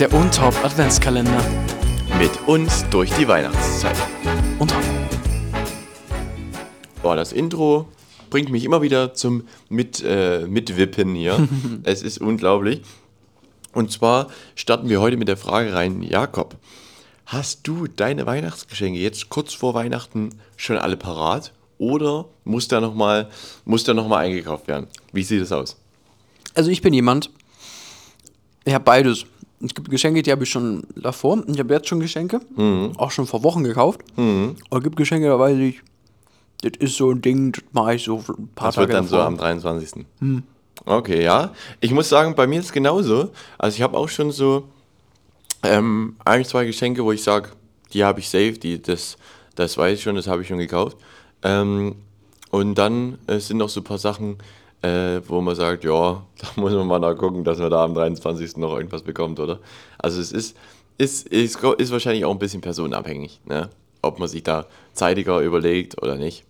Der Untop Adventskalender. Mit uns durch die Weihnachtszeit. Untop. Boah, das Intro bringt mich immer wieder zum mit, äh, Mitwippen hier. es ist unglaublich. Und zwar starten wir heute mit der Frage rein, Jakob, hast du deine Weihnachtsgeschenke jetzt kurz vor Weihnachten schon alle parat? Oder muss da nochmal noch eingekauft werden? Wie sieht das aus? Also ich bin jemand, ich habe beides. Es gibt Geschenke, die habe ich schon davor. Ich habe jetzt schon Geschenke, auch schon vor Wochen gekauft. Und es gibt Geschenke, da weiß ich, das ist so ein Ding, das mache ich so ein paar Das Tage wird dann so davor. am 23. Okay, ja. Ich muss sagen, bei mir ist es genauso. Also ich habe auch schon so ähm, ein, zwei Geschenke, wo ich sage, die habe ich safe, die, das, das weiß ich schon, das habe ich schon gekauft. Ähm, und dann äh, sind noch so ein paar Sachen, äh, wo man sagt, ja, da muss man mal nachgucken, dass man da am 23. noch irgendwas bekommt, oder? Also es ist, ist, ist, ist wahrscheinlich auch ein bisschen personenabhängig, ne? ob man sich da zeitiger überlegt oder nicht.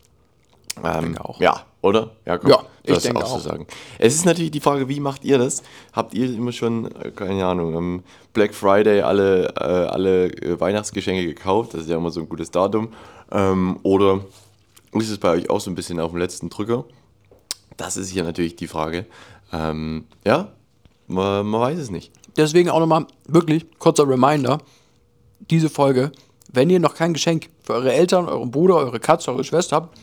Ähm, denke auch. Ja, oder? Ja, du ich hast denke auch auch. zu sagen. Es ist natürlich die Frage, wie macht ihr das? Habt ihr immer schon, äh, keine Ahnung, am Black Friday alle, äh, alle äh, Weihnachtsgeschenke gekauft? Das ist ja immer so ein gutes Datum. Ähm, oder ist es bei euch auch so ein bisschen auf dem letzten Drücker? Das ist hier natürlich die Frage. Ähm, ja, man, man weiß es nicht. Deswegen auch nochmal wirklich kurzer Reminder: diese Folge, wenn ihr noch kein Geschenk für eure Eltern, euren Bruder, eure Katze, eure Schwester habt,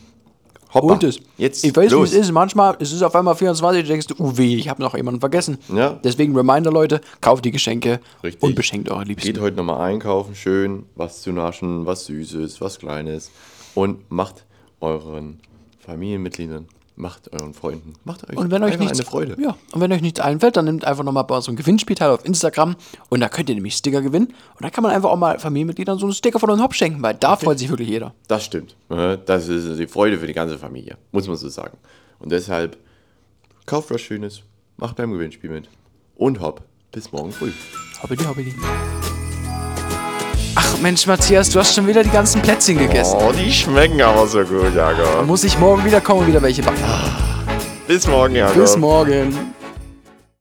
Hoppa, holt es. Jetzt ich weiß, wie es ist. Manchmal ist es auf einmal 24, du denkst, du, uh weh, ich habe noch jemanden vergessen. Ja. Deswegen Reminder, Leute, kauft die Geschenke Richtig. und beschenkt eure Liebsten. Geht heute nochmal einkaufen, schön, was zu naschen, was Süßes, was Kleines und macht euren Familienmitgliedern, macht euren Freunden, macht euch Und wenn euch nichts, eine Freude. Ja, und wenn euch nichts einfällt, dann nehmt einfach nochmal bei unserem Gewinnspiel teil auf Instagram und da könnt ihr nämlich Sticker gewinnen. Und da kann man einfach auch mal Familienmitgliedern so einen Sticker von einem Hop schenken, weil da freut sich wirklich jeder. Das stimmt. Das ist die Freude für die ganze Familie, muss man so sagen. Und deshalb kauft was Schönes, macht beim Gewinnspiel mit und hopp, bis morgen früh. Hoppidi, hoppidi. Ach Mensch, Matthias, du hast schon wieder die ganzen Plätzchen gegessen. Oh, die schmecken aber so gut, Jakob. Muss ich morgen wieder kommen und wieder welche backen. Bis morgen, Jakob. Bis morgen.